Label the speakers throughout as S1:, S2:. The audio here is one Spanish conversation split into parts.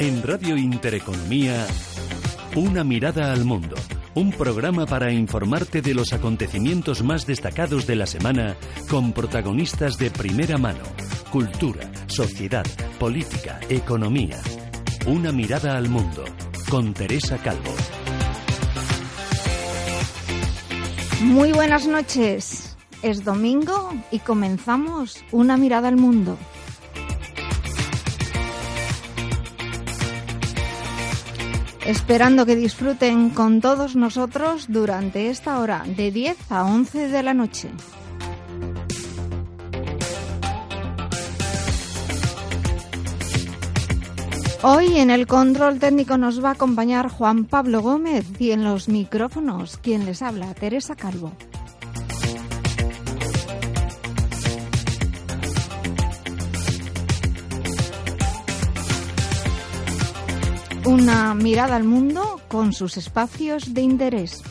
S1: En Radio Intereconomía, Una mirada al mundo. Un programa para informarte de los acontecimientos más destacados de la semana con protagonistas de primera mano. Cultura, sociedad, política, economía. Una mirada al mundo con Teresa Calvo.
S2: Muy buenas noches. Es domingo y comenzamos Una mirada al mundo. Esperando que disfruten con todos nosotros durante esta hora de 10 a 11 de la noche. Hoy en el control técnico nos va a acompañar Juan Pablo Gómez y en los micrófonos quien les habla, Teresa Calvo. Una mirada al mundo con sus espacios de interés.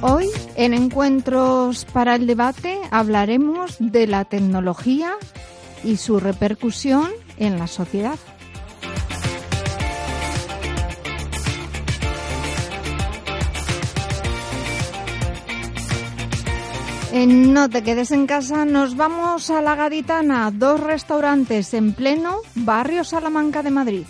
S2: Hoy, en Encuentros para el Debate, hablaremos de la tecnología y su repercusión en la sociedad. En No te quedes en casa, nos vamos a La Gaditana, dos restaurantes en pleno barrio Salamanca de Madrid.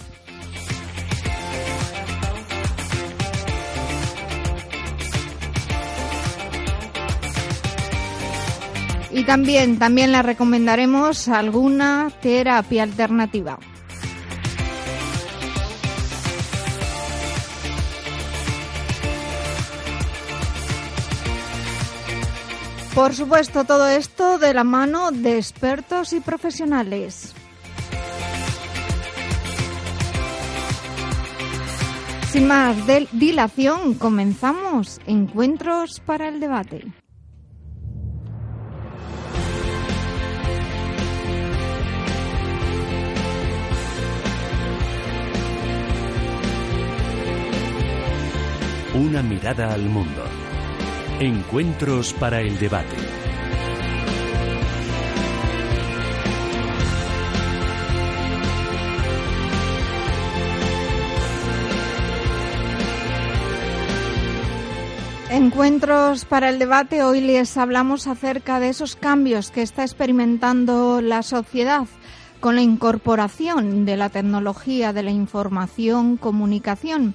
S2: Y también, también le recomendaremos alguna terapia alternativa. Por supuesto, todo esto de la mano de expertos y profesionales. Sin más dilación, comenzamos Encuentros para el Debate.
S1: Una mirada al mundo. Encuentros para el debate.
S2: Encuentros para el debate. Hoy les hablamos acerca de esos cambios que está experimentando la sociedad con la incorporación de la tecnología de la información, comunicación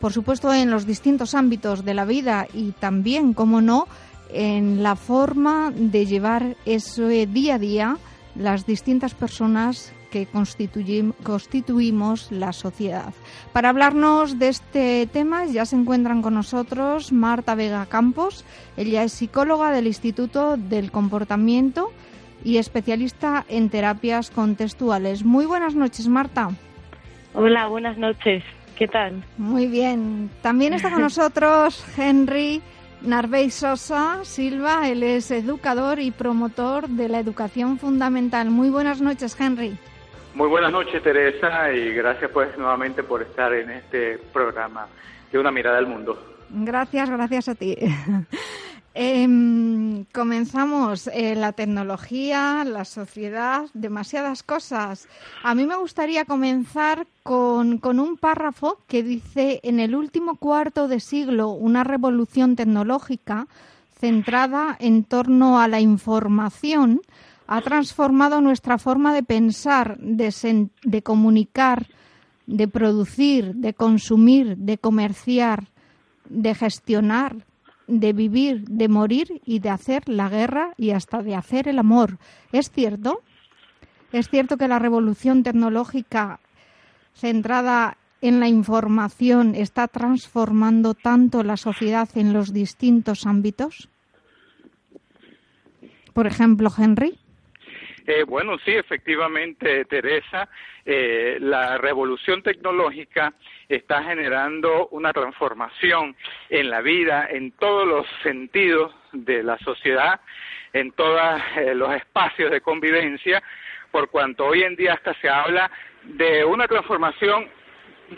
S2: por supuesto, en los distintos ámbitos de la vida y también, como no, en la forma de llevar ese día a día las distintas personas que constituimos la sociedad. Para hablarnos de este tema ya se encuentran con nosotros Marta Vega Campos. Ella es psicóloga del Instituto del Comportamiento y especialista en terapias contextuales. Muy buenas noches, Marta.
S3: Hola, buenas noches. ¿Qué tal?
S2: Muy bien. También está con nosotros Henry Narvey Sosa Silva. Él es educador y promotor de la educación fundamental. Muy buenas noches, Henry.
S4: Muy buenas noches, Teresa, y gracias pues nuevamente por estar en este programa de Una Mirada al Mundo.
S2: Gracias, gracias a ti. Eh, comenzamos eh, la tecnología, la sociedad, demasiadas cosas. A mí me gustaría comenzar con, con, un párrafo que dice, en el último cuarto de siglo, una revolución tecnológica centrada en torno a la información ha transformado nuestra forma de pensar, de comunicar, de producir, de consumir, de comerciar, de gestionar, de vivir, de morir y de hacer la guerra y hasta de hacer el amor. ¿Es cierto? ¿Es cierto que la revolución tecnológica centrada en la información está transformando tanto la sociedad en los distintos ámbitos? Por ejemplo, Henry.
S4: Eh, bueno, sí, efectivamente, Teresa, eh, la revolución tecnológica está generando una transformación en la vida, en todos los sentidos de la sociedad, en todos eh, los espacios de convivencia, por cuanto hoy en día hasta se habla de una transformación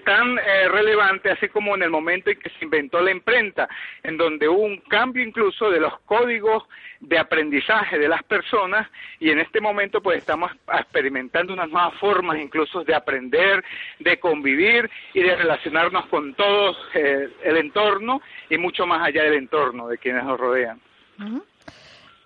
S4: tan eh, relevante así como en el momento en que se inventó la imprenta, en donde hubo un cambio incluso de los códigos de aprendizaje de las personas y en este momento pues estamos experimentando unas nuevas formas incluso de aprender, de convivir y de relacionarnos con todo eh, el entorno y mucho más allá del entorno de quienes nos rodean.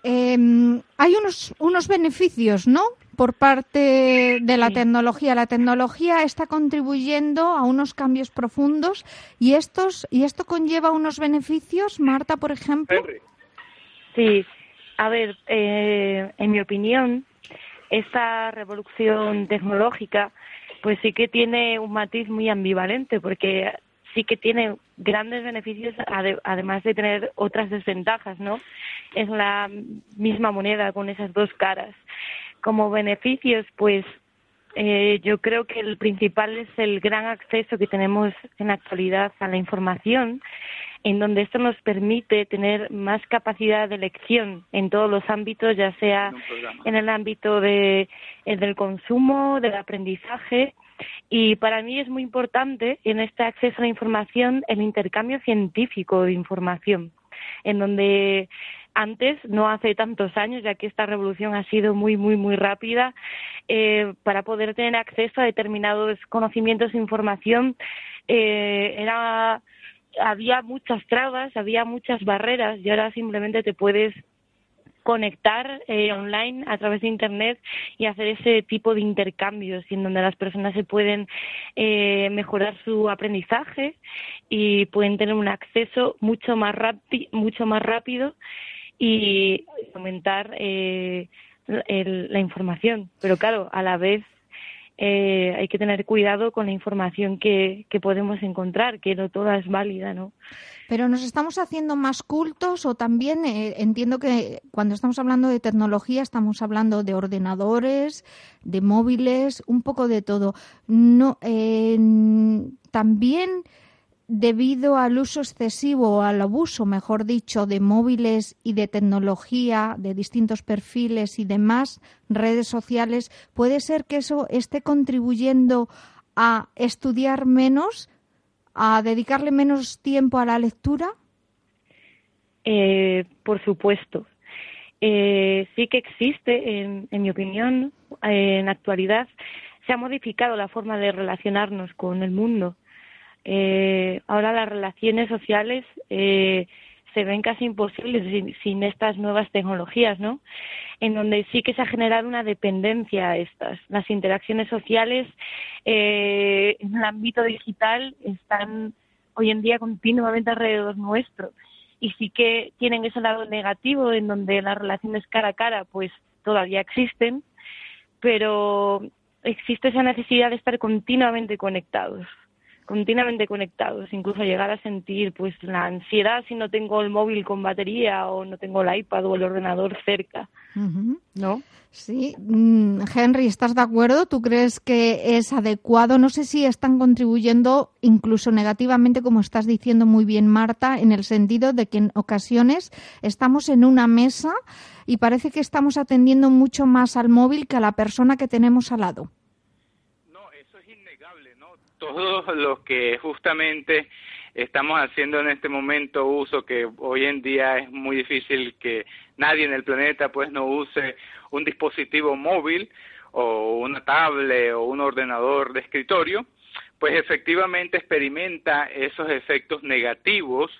S2: Em, hay unos, unos beneficios, ¿no? Por parte de la tecnología. La tecnología está contribuyendo a unos cambios profundos y estos y esto conlleva unos beneficios, Marta, por ejemplo.
S3: Sí, a ver, eh, en mi opinión, esta revolución tecnológica, pues sí que tiene un matiz muy ambivalente, porque sí que tiene grandes beneficios, además de tener otras desventajas, ¿no? Es la misma moneda con esas dos caras. Como beneficios, pues eh, yo creo que el principal es el gran acceso que tenemos en la actualidad a la información, en donde esto nos permite tener más capacidad de elección en todos los ámbitos, ya sea en el ámbito de, del consumo, del aprendizaje y para mí es muy importante en este acceso a la información el intercambio científico de información, en donde antes, no hace tantos años, ya que esta revolución ha sido muy, muy, muy rápida, eh, para poder tener acceso a determinados conocimientos e información, eh, era, había muchas trabas, había muchas barreras y ahora simplemente te puedes conectar eh, online a través de Internet y hacer ese tipo de intercambios en donde las personas se pueden eh, mejorar su aprendizaje y pueden tener un acceso mucho más, mucho más rápido y aumentar eh, la información. Pero claro, a la vez eh, hay que tener cuidado con la información que, que podemos encontrar, que no toda es válida, ¿no?
S2: Pero nos estamos haciendo más cultos o también eh, entiendo que cuando estamos hablando de tecnología estamos hablando de ordenadores, de móviles, un poco de todo. No, eh, también debido al uso excesivo o al abuso, mejor dicho, de móviles y de tecnología, de distintos perfiles y demás, redes sociales, puede ser que eso esté contribuyendo a estudiar menos, a dedicarle menos tiempo a la lectura?
S3: Eh, por supuesto. Eh, sí que existe, en, mi opinión, en la actualidad, se ha modificado la forma de relacionarnos con el mundo. Eh, ahora las relaciones sociales eh, se ven casi imposibles sin, estas nuevas tecnologías, ¿no? En donde sí que se ha generado una dependencia a estas. Las interacciones sociales eh, en el ámbito digital están hoy en día continuamente alrededor nuestro y sí que tienen ese lado negativo en donde las relaciones cara a cara pues todavía existen, pero existe esa necesidad de estar continuamente conectados continuamente conectados, incluso llegar a sentir pues la ansiedad si no tengo el móvil con batería o no tengo el iPad o el ordenador cerca, ¿no?
S2: Sí, mm, Henry, ¿estás de acuerdo? ¿Tú crees que es adecuado? No sé si están contribuyendo incluso negativamente, como estás diciendo muy bien, Marta, en el sentido de que en ocasiones estamos en una mesa y parece que estamos atendiendo mucho más al móvil que a la persona que tenemos al lado
S4: todos los que justamente estamos haciendo en este momento uso que hoy en día es muy difícil que nadie en el planeta pues no use un dispositivo móvil o una tablet o un ordenador de escritorio pues efectivamente experimenta esos efectos negativos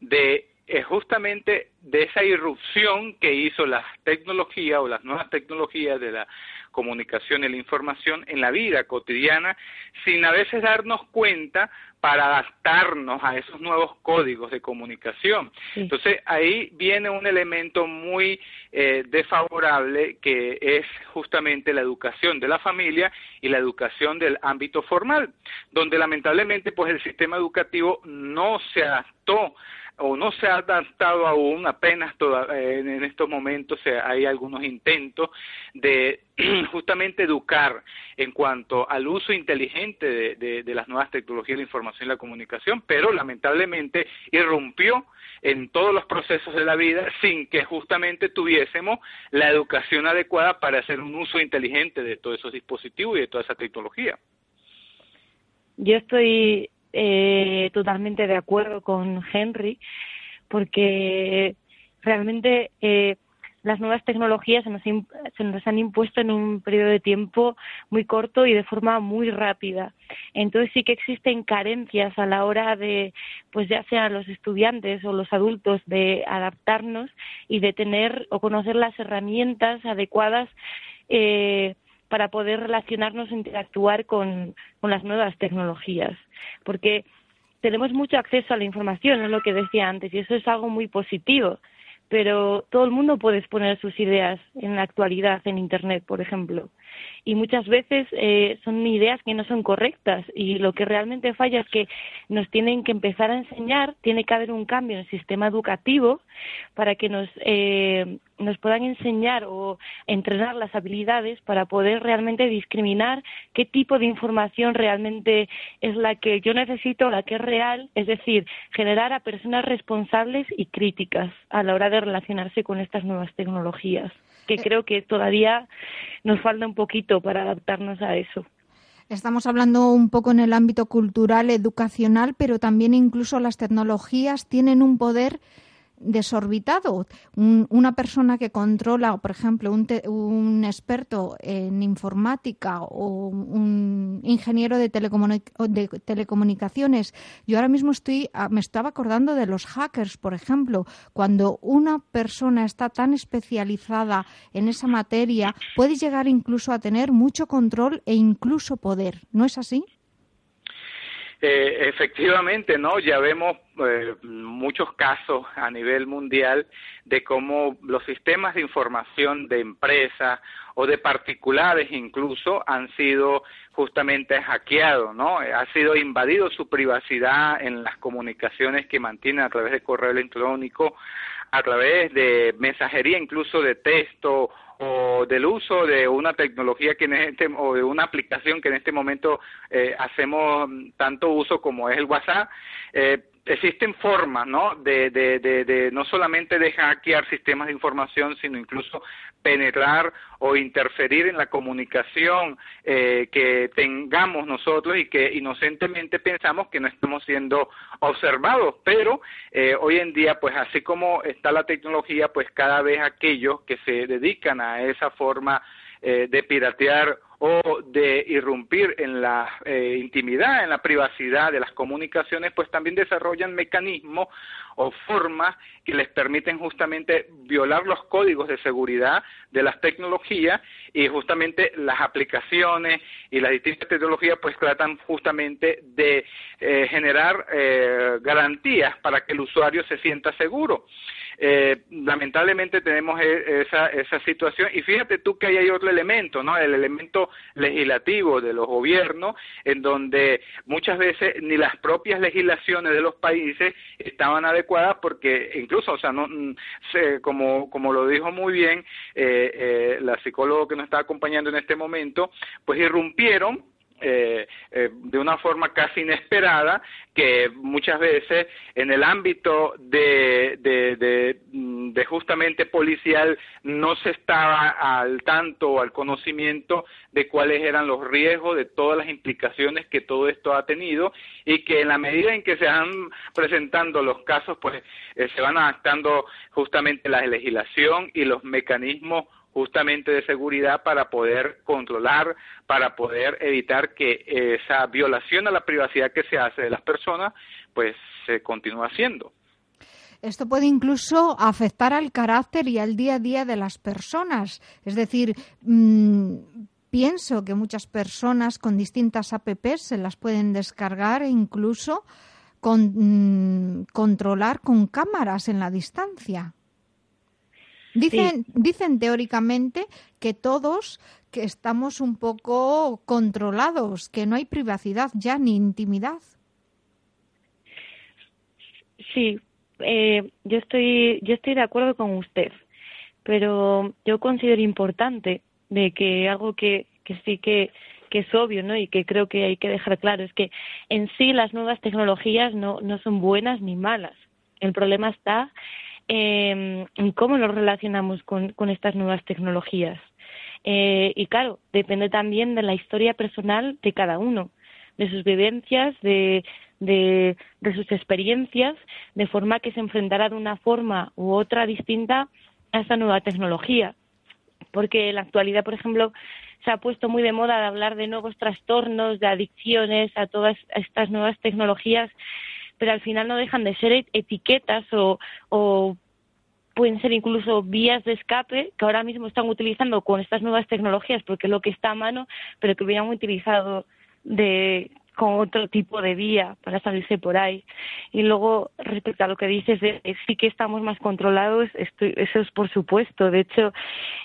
S4: de eh, justamente de esa irrupción que hizo la tecnología o las nuevas tecnologías de la comunicación y la información en la vida cotidiana sin a veces darnos cuenta para adaptarnos a esos nuevos códigos de comunicación. Entonces ahí viene un elemento muy eh, desfavorable que es justamente la educación de la familia y la educación del ámbito formal, donde lamentablemente pues el sistema educativo no se adaptó o no se ha adaptado aún, apenas eh, en estos momentos hay algunos intentos de justamente educar en cuanto al uso inteligente de, las nuevas tecnologías de la información y la comunicación, pero lamentablemente irrumpió en todos los procesos de la vida sin que justamente tuviésemos la educación adecuada para hacer un uso inteligente de todos esos dispositivos y de toda esa tecnología.
S3: yo estoy eh, totalmente de acuerdo con Henry porque realmente eh, las nuevas tecnologías se nos, se nos, han impuesto en un periodo de tiempo muy corto y de forma muy rápida. Entonces sí que existen carencias a la hora de, pues ya sean los estudiantes o los adultos, de adaptarnos y de tener o conocer las herramientas adecuadas eh, para poder relacionarnos e interactuar con, con las nuevas tecnologías. Porque tenemos mucho acceso a la información, es lo que decía antes, y eso es algo muy positivo pero todo el mundo puede exponer sus ideas en la actualidad en Internet, por ejemplo. Y muchas veces eh, son ideas que no son correctas y lo que realmente falla es que nos tienen que empezar a enseñar, tiene que haber un cambio en el sistema educativo para que nos, eh, nos puedan enseñar o entrenar las habilidades para poder realmente discriminar qué tipo de información realmente es la que yo necesito, la que es real, es decir, generar a personas responsables y críticas a la hora de relacionarse con estas nuevas tecnologías, que creo que todavía nos falta un poquito para adaptarnos a eso.
S2: Estamos hablando un poco en el ámbito cultural, educacional, pero también incluso las tecnologías tienen un poder desorbitado. una persona que controla, por ejemplo, un, un, experto en informática o un ingeniero de, de, telecomunicaciones. Yo ahora mismo estoy, ah, me estaba acordando de los hackers, por ejemplo. Cuando una persona está tan especializada en esa materia, puede llegar incluso a tener mucho control e incluso poder. ¿No es así?
S4: Eh, efectivamente, ¿no? Ya vemos eh, muchos casos a nivel mundial de cómo los sistemas de información de empresas o de particulares incluso han sido justamente hackeados, ¿no? Ha sido invadido su privacidad en las comunicaciones que mantienen a través de correo electrónico, a través de mensajería incluso de texto o del uso de una tecnología que en este o de una aplicación que en este momento eh, hacemos tanto uso como es el WhatsApp eh, existen formas, ¿no? De, de, de, no solamente de hackear sistemas de información, sino incluso penetrar o interferir en la comunicación eh, que tengamos nosotros y que inocentemente pensamos que no estamos siendo observados. Pero eh, hoy en día, pues así como está la tecnología, pues cada vez aquellos que se dedican a esa forma eh, de piratear o de irrumpir en la eh, intimidad, en la privacidad de las comunicaciones, pues también desarrollan mecanismos o formas que les permiten justamente violar los códigos de seguridad de las tecnologías y justamente las aplicaciones y las distintas tecnologías pues tratan justamente de eh, generar eh, garantías para que el usuario se sienta seguro. Eh, lamentablemente tenemos e, esa, esa situación y fíjate tú que hay otro elemento, ¿no? El elemento legislativo de los gobiernos en donde muchas veces ni las propias legislaciones de los países estaban adecuadas porque incluso, o sea, no, mm, como, como lo dijo muy bien eh, eh, la psicóloga que nos está acompañando en este momento, pues irrumpieron eh, eh, de una forma casi inesperada que muchas veces en el ámbito de, de, mm, de, justamente policial no se estaba al tanto o al conocimiento de cuáles eran los riesgos, de todas las implicaciones que todo esto ha tenido y que en la medida en que se van presentando los casos, pues eh, se van adaptando justamente la legislación y los mecanismos justamente de seguridad para poder controlar, para poder evitar que esa violación a la privacidad que se hace de las personas, pues se continúe haciendo.
S2: Esto puede incluso afectar al carácter y al día a día de las personas. Es decir, mm, pienso que muchas personas con distintas apps se las pueden descargar e incluso mm, controlar con cámaras en la distancia. Dicen, dicen teóricamente que todos que estamos un poco controlados, que no hay privacidad ya ni intimidad.
S3: Sí, eh, yo estoy yo estoy de acuerdo con usted, pero yo considero importante de que algo que, que sí que, que es obvio, ¿no? Y que creo que hay que dejar claro es que en sí las nuevas tecnologías no, no son buenas ni malas. El problema está eh, cómo nos relacionamos con, con estas nuevas tecnologías. Eh, y claro, depende también de la historia personal de cada uno, de sus vivencias, de, de, sus experiencias, de forma que se enfrentara de una forma u otra distinta a esta nueva tecnología. Porque en la actualidad, por ejemplo, se ha puesto muy de moda de hablar de nuevos trastornos, de adicciones a todas estas nuevas tecnologías, pero al final no dejan de ser etiquetas o, pueden ser incluso vías de escape que ahora mismo están utilizando con estas nuevas tecnologías porque es lo que está a mano, pero que hubieran utilizado de con otro tipo de vía para salirse por ahí. Y luego, respecto a lo que dices, de, sí que estamos más controlados, eso es por supuesto. De hecho,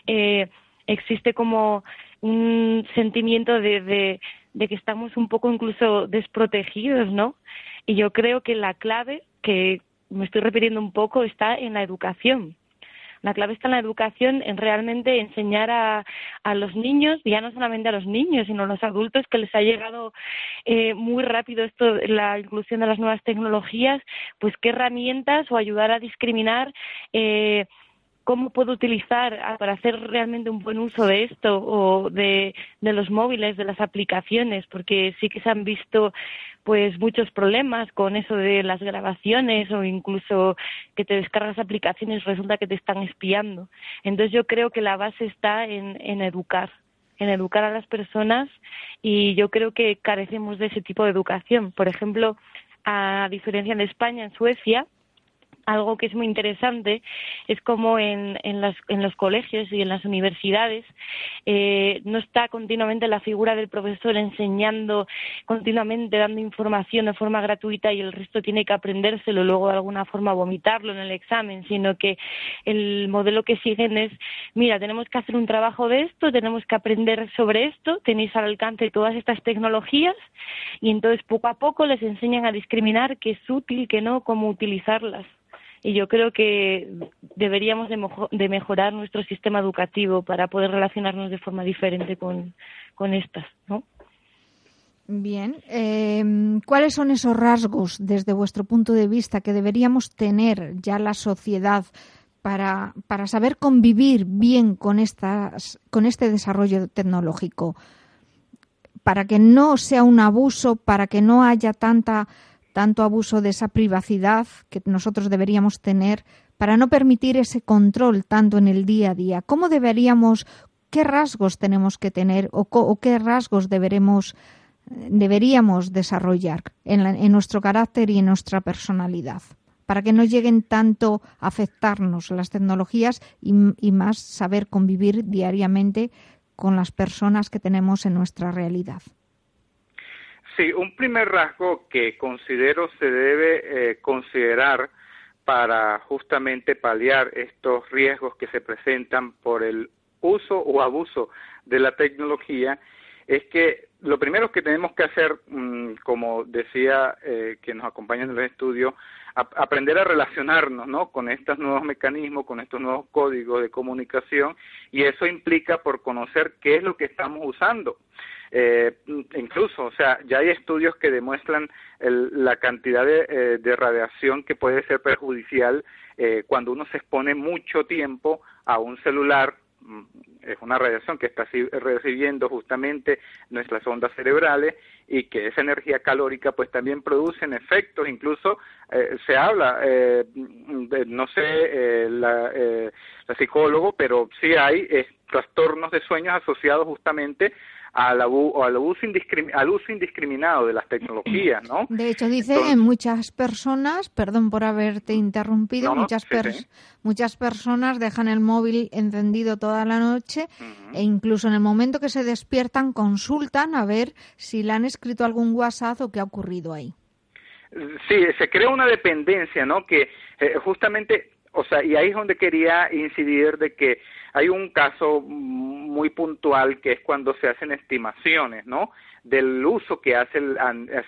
S3: eh, existe como un sentimiento de, de que estamos un poco incluso desprotegidos, ¿no? Y yo creo que la clave, que me estoy repitiendo un poco, está en la educación. La clave está en la educación, en realmente enseñar a, los niños, ya no solamente a los niños, sino a los adultos que les ha llegado eh, muy rápido esto, la inclusión de las nuevas tecnologías, pues qué herramientas o ayudar a discriminar. Eh, cómo puedo utilizar para hacer realmente un buen uso de esto o de, los móviles, de las aplicaciones, porque sí que se han visto pues muchos problemas con eso de las grabaciones o incluso que te descargas aplicaciones resulta que te están espiando. Entonces yo creo que la base está en, en educar en educar a las personas y yo creo que carecemos de ese tipo de educación. Por ejemplo, a diferencia de España, en Suecia, algo que es muy interesante es como en, en, en los colegios y en las universidades eh, no está continuamente la figura del profesor enseñando continuamente, dando información de forma gratuita y el resto tiene que aprendérselo, luego de alguna forma vomitarlo en el examen, sino que el modelo que siguen es, mira, tenemos que hacer un trabajo de esto, tenemos que aprender sobre esto, tenéis al alcance todas estas tecnologías y entonces poco a poco les enseñan a discriminar qué es útil, qué no, cómo utilizarlas y yo creo que deberíamos de, mejorar nuestro sistema educativo para poder relacionarnos de forma diferente con, con estas, ¿no?
S2: Bien, em, ¿cuáles son esos rasgos desde vuestro punto de vista que deberíamos tener ya la sociedad para, para saber convivir bien con, estas, con este desarrollo tecnológico? Para que no sea un abuso, para que no haya tanta tanto abuso de esa privacidad que nosotros deberíamos tener para no permitir ese control tanto en el día a día. ¿Cómo deberíamos, qué rasgos tenemos que tener o, qué rasgos deberíamos desarrollar en, nuestro carácter y en nuestra personalidad? para que no lleguen tanto a afectarnos las tecnologías y más saber convivir diariamente con las personas que tenemos en nuestra realidad.
S4: Sí, un primer rasgo que considero se debe eh, considerar para justamente paliar estos riesgos que se presentan por el uso o abuso de la tecnología es que lo primero que tenemos que hacer, mm, como decía eh, que nos acompaña en el estudio, aprender a relacionarnos ¿no? con estos nuevos mecanismos, con estos nuevos códigos de comunicación, y eso implica por conocer qué es lo que estamos usando. Eh, incluso, o sea, ya hay estudios que demuestran la cantidad de, eh, de, radiación que puede ser perjudicial eh, cuando uno se expone mucho tiempo a un celular mm, es una radiación que está recibiendo justamente nuestras ondas cerebrales y que esa energía calórica pues también producen efectos, incluso eh, se habla, eh, de, no sé, eh, la, eh, la, psicólogo, pero sí hay trastornos de sueños asociados justamente al, abu al, abuso al uso indiscriminado de las tecnologías, ¿no?
S2: De hecho, dice en muchas personas, perdón por haberte interrumpido, muchas, muchas personas dejan el móvil encendido toda la noche e incluso en el momento que se despiertan consultan a ver si le han escrito algún WhatsApp o qué ha ocurrido ahí.
S4: Sí, se crea una dependencia, ¿no? Que eh, justamente o sea, y ahí es donde quería incidir de que hay un caso muy puntual que es cuando se hacen estimaciones, ¿no? Del uso que hace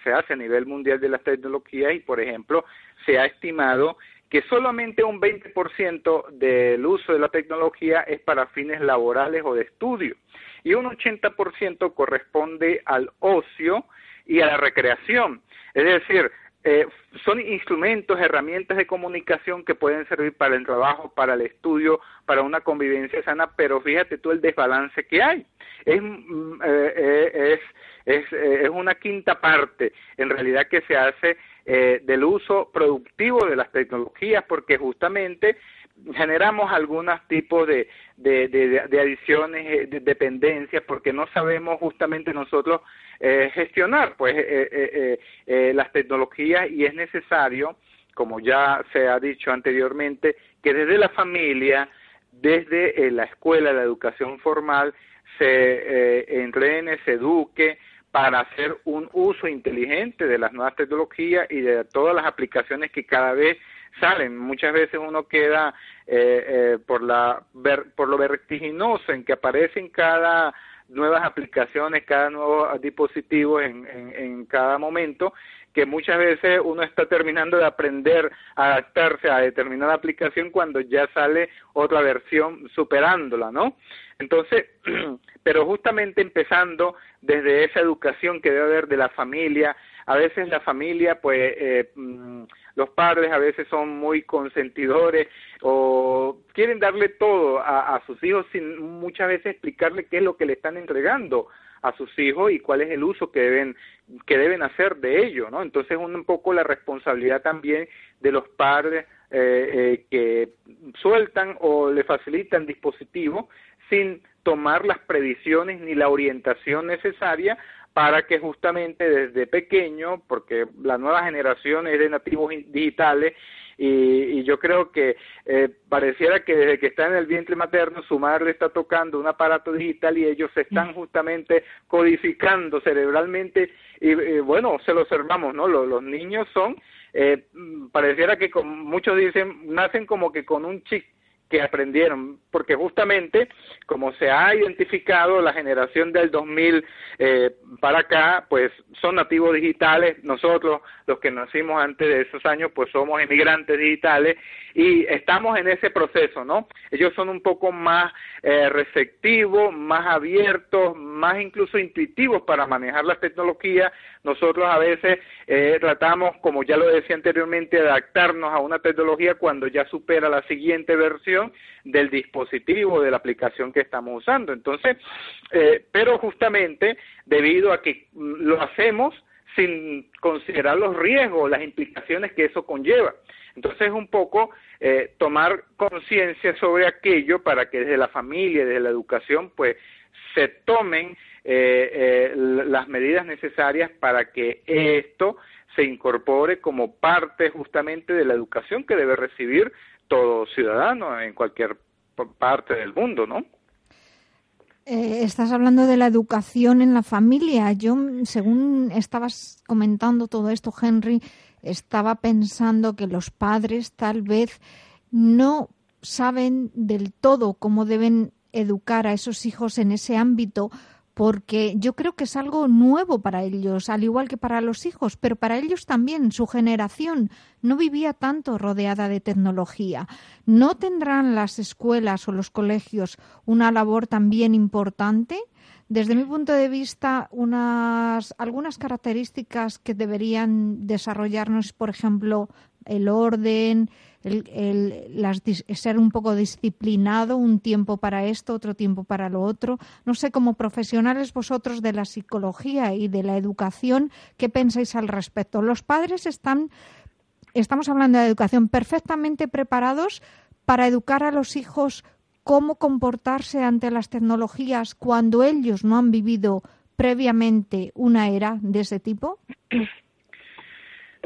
S4: se hace a nivel mundial de las tecnologías y, por ejemplo, se ha estimado que solamente un 20% del uso de la tecnología es para fines laborales o de estudio y un 80% corresponde al ocio y a la recreación. Es decir, eh, son instrumentos, herramientas de comunicación que pueden servir para el trabajo, para el estudio, para una convivencia sana, pero fíjate tú el desbalance que hay. Es, mm, eh, eh, es, es, es una quinta parte en realidad que se hace del uso productivo de las tecnologías, porque justamente generamos algunos tipos de, de, de, adiciones, de dependencias, porque no sabemos justamente nosotros eh, gestionar pues eh, eh, las tecnologías y es necesario, como ya se ha dicho anteriormente, que desde la familia, desde la escuela, la educación formal, se entrene, se eduque para hacer un uso inteligente de las nuevas tecnologías y de todas las aplicaciones que cada vez salen. Muchas veces uno queda por la por lo vertiginoso en que aparecen cada nuevas aplicaciones, cada nuevo dispositivo en, en, cada momento, que muchas veces uno está terminando de aprender a adaptarse a determinada aplicación cuando ya sale otra versión superándola, ¿no? Entonces, pero justamente empezando desde esa educación que debe haber de la familia, a veces la familia, pues, eh, mm, los padres a veces son muy consentidores o quieren darle todo a, sus hijos sin muchas veces explicarle qué es lo que le están entregando a sus hijos y cuál es el uso que deben que deben hacer de ello, ¿no? Entonces un poco la responsabilidad también de los padres eh, eh, que sueltan o le facilitan dispositivos sin tomar las previsiones ni la orientación necesaria para que justamente desde pequeño, porque la nueva generación es de nativos digitales y, yo creo que eh, pareciera que desde que está en el vientre materno su madre está tocando un aparato digital y ellos se están justamente codificando cerebralmente y, bueno, se lo observamos, ¿no? Los, los niños son, eh, pareciera que como muchos dicen, nacen como que con un chip que aprendieron, porque justamente como se ha identificado la generación del 2000 eh, para acá, pues son nativos digitales, nosotros los que nacimos antes de esos años, pues somos emigrantes digitales y estamos en ese proceso, ¿no? Ellos son un poco más eh, receptivos, más abiertos, más incluso intuitivos para manejar las tecnologías. Nosotros a veces eh, tratamos, como ya lo decía anteriormente, de adaptarnos a una tecnología cuando ya supera la siguiente versión del dispositivo, de la aplicación que estamos usando. Entonces, eh, pero justamente debido a que lo hacemos sin considerar los riesgos, las implicaciones que eso conlleva. Entonces, es un poco eh, tomar conciencia sobre aquello para que desde la familia, desde la educación, pues se tomen eh, las medidas necesarias para que esto se incorpore como parte justamente de la educación que debe recibir todo ciudadano en cualquier parte del mundo, ¿no?
S2: Eh, estás hablando de la educación en la familia. Yo, según estabas comentando todo esto, Henry, estaba pensando que los padres tal vez no saben del todo cómo deben educar a esos hijos en ese ámbito porque yo creo que es algo nuevo para ellos, al igual que para los hijos, pero para ellos también, su generación no vivía tanto rodeada de tecnología. ¿No tendrán las escuelas o los colegios una labor también importante? Desde mi punto de vista, unas, algunas características que deberían desarrollarnos, por ejemplo, el orden, el, ser un poco disciplinado, un tiempo para esto, otro tiempo para lo otro. No sé, como profesionales vosotros de la psicología y de la educación, ¿qué pensáis al respecto? Los padres están, estamos hablando de educación, perfectamente preparados para educar a los hijos cómo comportarse ante las tecnologías cuando ellos no han vivido previamente una era de ese tipo?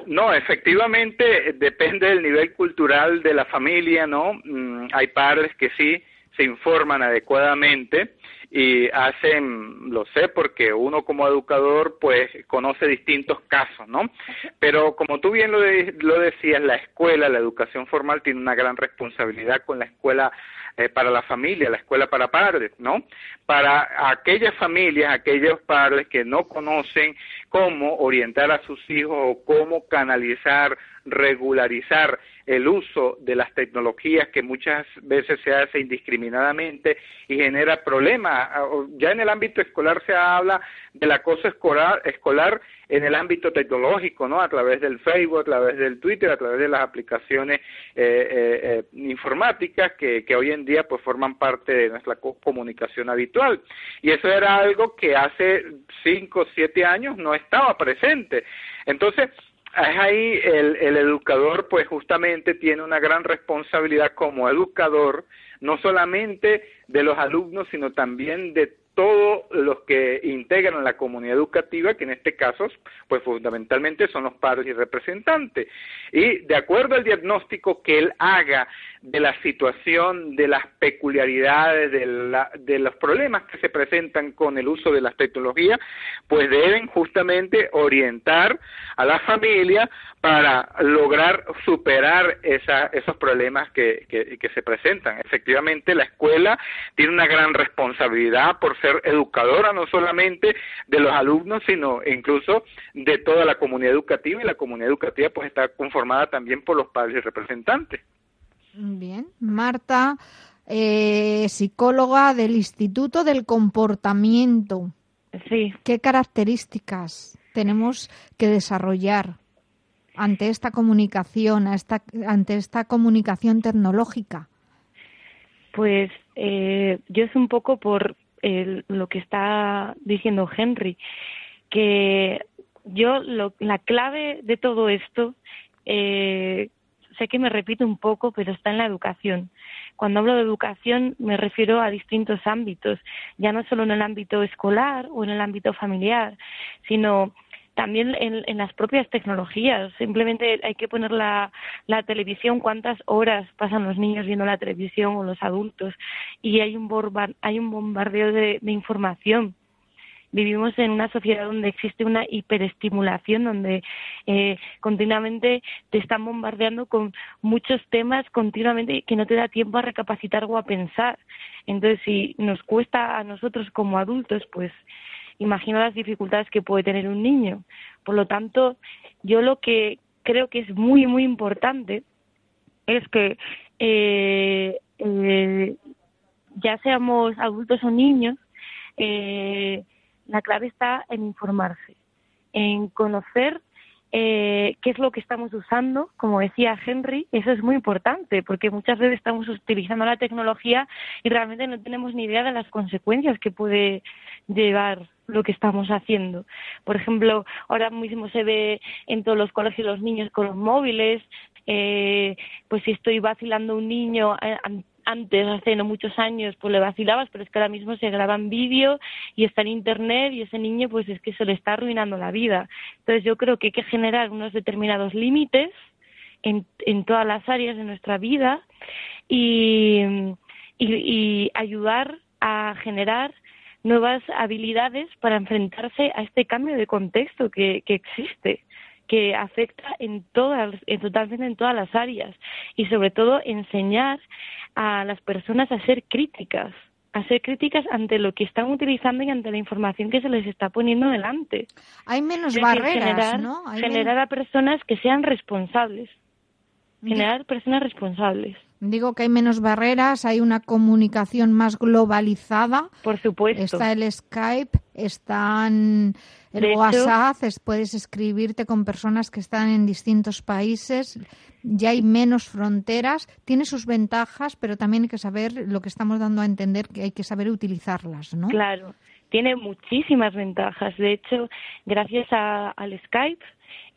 S4: No, efectivamente depende del nivel cultural de la familia, ¿no? Mm, hay padres que sí se informan adecuadamente y hacen, lo sé, porque uno como educador pues conoce distintos casos, ¿no? Pero como tú bien lo, lo decías, la escuela, la educación formal tiene una gran responsabilidad con la escuela eh, para la familia, la escuela para padres, ¿no? Para aquellas familias, aquellos padres que no conocen cómo orientar a sus hijos o cómo canalizar regularizar el uso de las tecnologías que muchas veces se hace indiscriminadamente y genera problemas. Ah, ya en el ámbito escolar se habla del acoso escolar, escolar en el ámbito tecnológico, ¿no? A través del Facebook, a través del Twitter, a través de las aplicaciones eh, eh, eh, informáticas que, que hoy en día pues forman parte de nuestra comunicación habitual. Y eso era algo que hace cinco siete años no estaba presente. Entonces, es ahí el, el educador pues justamente tiene una gran responsabilidad como educador, no solamente de los alumnos, sino también de todos los que integran la comunidad educativa, que en este caso, pues fundamentalmente son los padres y representantes. Y de acuerdo al diagnóstico que él haga de la situación, de las peculiaridades, de, la, de los problemas que se presentan con el uso de las tecnologías, pues deben justamente orientar a la familia para lograr superar esa, esos problemas que, que, que se presentan. Efectivamente, la escuela tiene una gran responsabilidad por ser educadora no solamente de los alumnos, sino incluso de toda la comunidad educativa y la comunidad educativa pues está conformada también por los padres y representantes.
S2: Bien, Marta, eh, psicóloga del Instituto del Comportamiento.
S3: Sí.
S2: ¿Qué características tenemos que desarrollar ante esta comunicación, ante esta comunicación tecnológica?
S3: Pues eh, yo es un poco por lo que está diciendo Henry, que yo la clave de todo esto eh, sé que me repito un poco, pero está en la educación. Cuando hablo de educación me refiero a distintos ámbitos, ya no solo en el ámbito escolar o en el ámbito familiar, sino también en, las propias tecnologías. Simplemente hay que poner la, televisión, cuántas horas pasan los niños viendo la televisión o los adultos, y hay un, hay un bombardeo de información vivimos en una sociedad donde existe una hiperestimulación, donde eh, continuamente te están bombardeando con muchos temas continuamente que no te da tiempo a recapacitar o a pensar. Entonces, si nos cuesta a nosotros como adultos, pues imagino las dificultades que puede tener un niño. Por lo tanto, yo lo que creo que es muy, muy importante es que eh, eh, ya seamos adultos o niños, eh, la clave está en informarse, en conocer eh, qué es lo que estamos usando, como decía Henry, eso es muy importante, porque muchas veces estamos utilizando la tecnología y realmente no tenemos ni idea de las consecuencias que puede llevar lo que estamos haciendo. Por ejemplo, ahora mismo se ve en todos los colegios los niños con los móviles, eh, pues si estoy vacilando un niño eh, antes, hace no muchos años, pues le vacilabas, pero es que ahora mismo se graban vídeo y está en internet y ese niño pues es que se le está arruinando la vida. Entonces yo creo que hay que generar unos determinados límites en, en todas las áreas de nuestra vida y, y, ayudar a generar nuevas habilidades para enfrentarse a este cambio de contexto que, que existe que afecta en todas, en totalmente en todas las áreas y sobre todo enseñar a las personas a ser críticas, a ser críticas ante lo que están utilizando y ante la información que se les está poniendo delante.
S2: Hay menos barreras,
S3: generar,
S2: ¿no?
S3: generar a personas que sean responsables. Generar personas responsables.
S2: Digo que hay menos barreras, hay una comunicación más globalizada.
S3: Por supuesto.
S2: Está el Skype, están el WhatsApp, puedes escribirte con personas que están en distintos países, ya hay menos fronteras, tiene sus ventajas, pero también hay que saber lo que estamos dando a entender que hay que saber utilizarlas, ¿no?
S3: Claro, tiene muchísimas ventajas. De hecho, gracias al Skype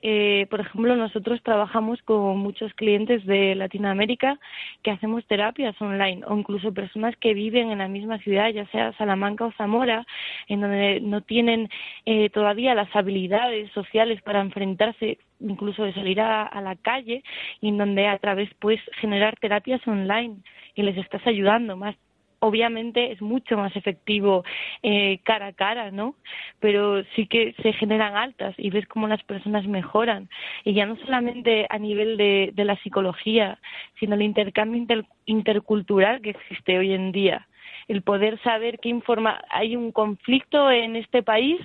S3: eh, por ejemplo, nosotros trabajamos con muchos clientes de Latinoamérica que hacemos terapias online o incluso personas que viven en la misma ciudad, ya sea Salamanca o Zamora, en donde no tienen eh, todavía las habilidades sociales para enfrentarse incluso de salir a, la calle y en donde a través pues generar terapias online y les estás ayudando más obviamente es mucho más efectivo eh, cara a cara, ¿no? Pero sí que se generan altas y ves cómo las personas mejoran. Y ya no solamente a nivel de, de la psicología, sino el intercambio intercultural que existe hoy en día el poder saber qué informa hay un conflicto en este país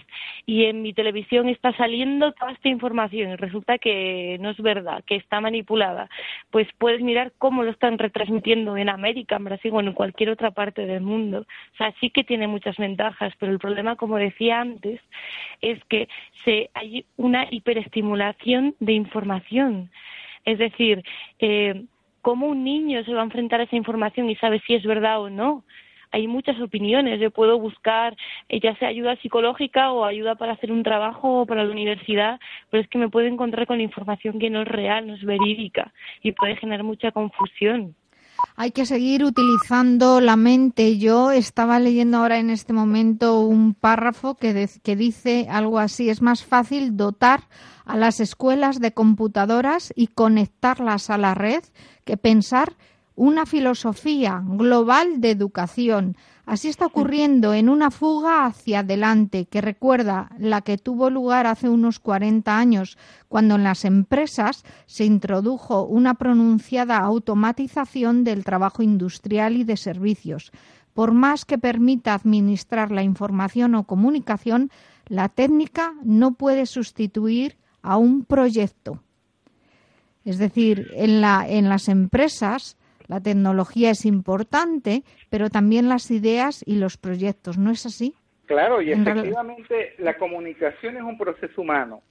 S3: y en mi televisión está saliendo toda esta información y resulta que no es verdad, que está manipulada. Pues puedes mirar cómo lo están retransmitiendo en América, en Brasil o en cualquier otra parte del mundo. O sea, sí que tiene muchas ventajas, pero el problema, como decía antes, es que se, hay una hiperestimulación de información. Es decir, eh, ¿cómo un niño se va a enfrentar a esa información y sabe si es verdad o no? Hay muchas opiniones. Yo puedo buscar eh, ya sea ayuda psicológica o ayuda para hacer un trabajo para la universidad, pero es que me puedo encontrar con información que no es real, no es verídica y puede generar mucha confusión.
S2: Hay que seguir utilizando la mente. Yo estaba leyendo ahora en este momento un párrafo que, que dice algo así. Es más fácil dotar a las escuelas de computadoras y conectarlas a la red que pensar una filosofía global de educación. Así está ocurriendo en una fuga hacia adelante que recuerda la que tuvo lugar hace unos 40 años, cuando en las empresas se introdujo una pronunciada automatización del trabajo industrial y de servicios. Por más que permita administrar la información o comunicación, la técnica no puede sustituir a un proyecto. Es decir, en, la, en las empresas la tecnología es importante, pero también las ideas y los proyectos, ¿no es así?
S4: Claro, y efectivamente la comunicación es un proceso humano.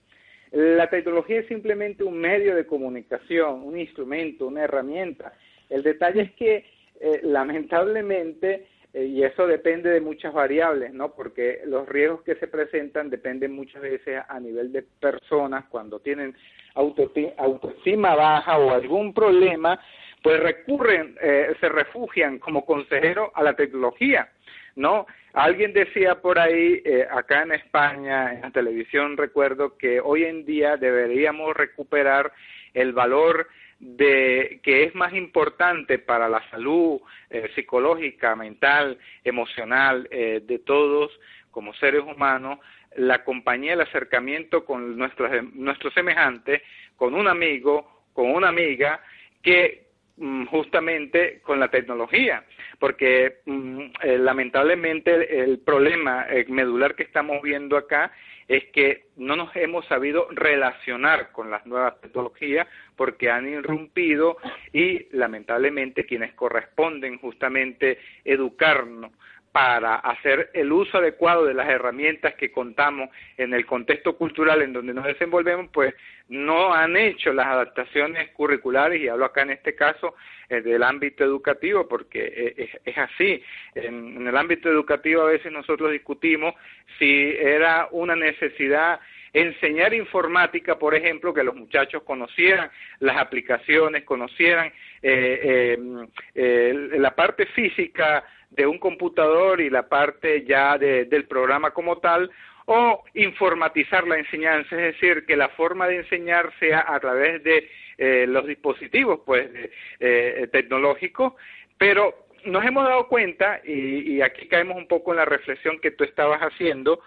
S4: La tecnología es simplemente un medio de comunicación, un instrumento, una herramienta. El detalle es que, eh, lamentablemente, eh, y eso depende de muchas variables, ¿no? Porque los riesgos que se presentan dependen muchas veces a nivel de personas cuando tienen autoestima baja o algún problema pues recurren, eh, se refugian como consejeros a la tecnología, ¿no? Alguien decía por ahí, eh, acá en España, en la televisión, recuerdo que hoy en día deberíamos recuperar el valor de que es más importante para la salud eh, psicológica, mental, emocional de todos como seres humanos la compañía, el acercamiento con nuestros, nuestros semejantes, con un amigo, con una amiga, que justamente con la tecnología, porque mm, eh, lamentablemente el, problema eh, medular que estamos viendo acá es que no nos hemos sabido relacionar con las nuevas tecnologías porque han irrumpido y lamentablemente quienes corresponden justamente educarnos para hacer el uso adecuado de las herramientas que contamos en el contexto cultural en donde nos desenvolvemos, pues no han hecho las adaptaciones curriculares, y hablo acá en este caso eh, del ámbito educativo, porque eh, es, así. En, en el ámbito educativo a veces nosotros discutimos si era una necesidad enseñar informática, por ejemplo, que los muchachos conocieran las aplicaciones, conocieran eh, eh, la parte física de un computador y la parte ya del programa como tal, o informatizar la enseñanza, es decir, que la forma de enseñar sea a través de eh, los dispositivos pues eh, tecnológicos, pero nos hemos dado cuenta, y, y, aquí caemos un poco en la reflexión que tú estabas haciendo,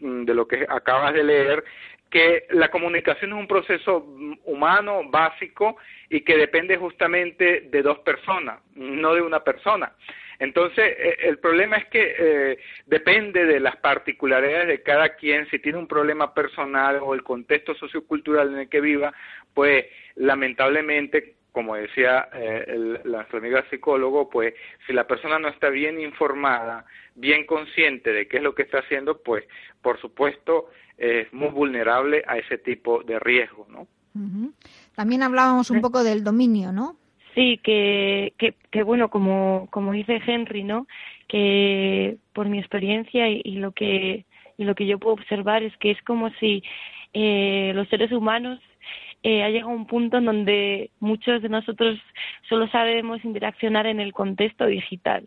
S4: mm, de lo que acabas de leer, que la comunicación es un proceso humano, básico, y que depende justamente de dos personas, no de una persona. Entonces, eh, el problema es que eh, depende de las particularidades de cada quien, si tiene un problema personal o el contexto sociocultural en el que viva, pues lamentablemente, como decía eh, nuestra amiga psicólogo, pues si la persona no está bien informada, bien consciente de qué es lo que está haciendo, pues por supuesto es muy vulnerable a ese tipo de riesgo, ¿no?
S2: También hablábamos un poco del dominio, ¿no?
S3: Sí, que, que, bueno, como, como dice Henry, ¿no? Que por mi experiencia y, lo que y lo que yo puedo observar es que es como si eh, los seres humanos eh, ha llegado a un punto en donde muchos de nosotros solo sabemos interaccionar en el contexto digital.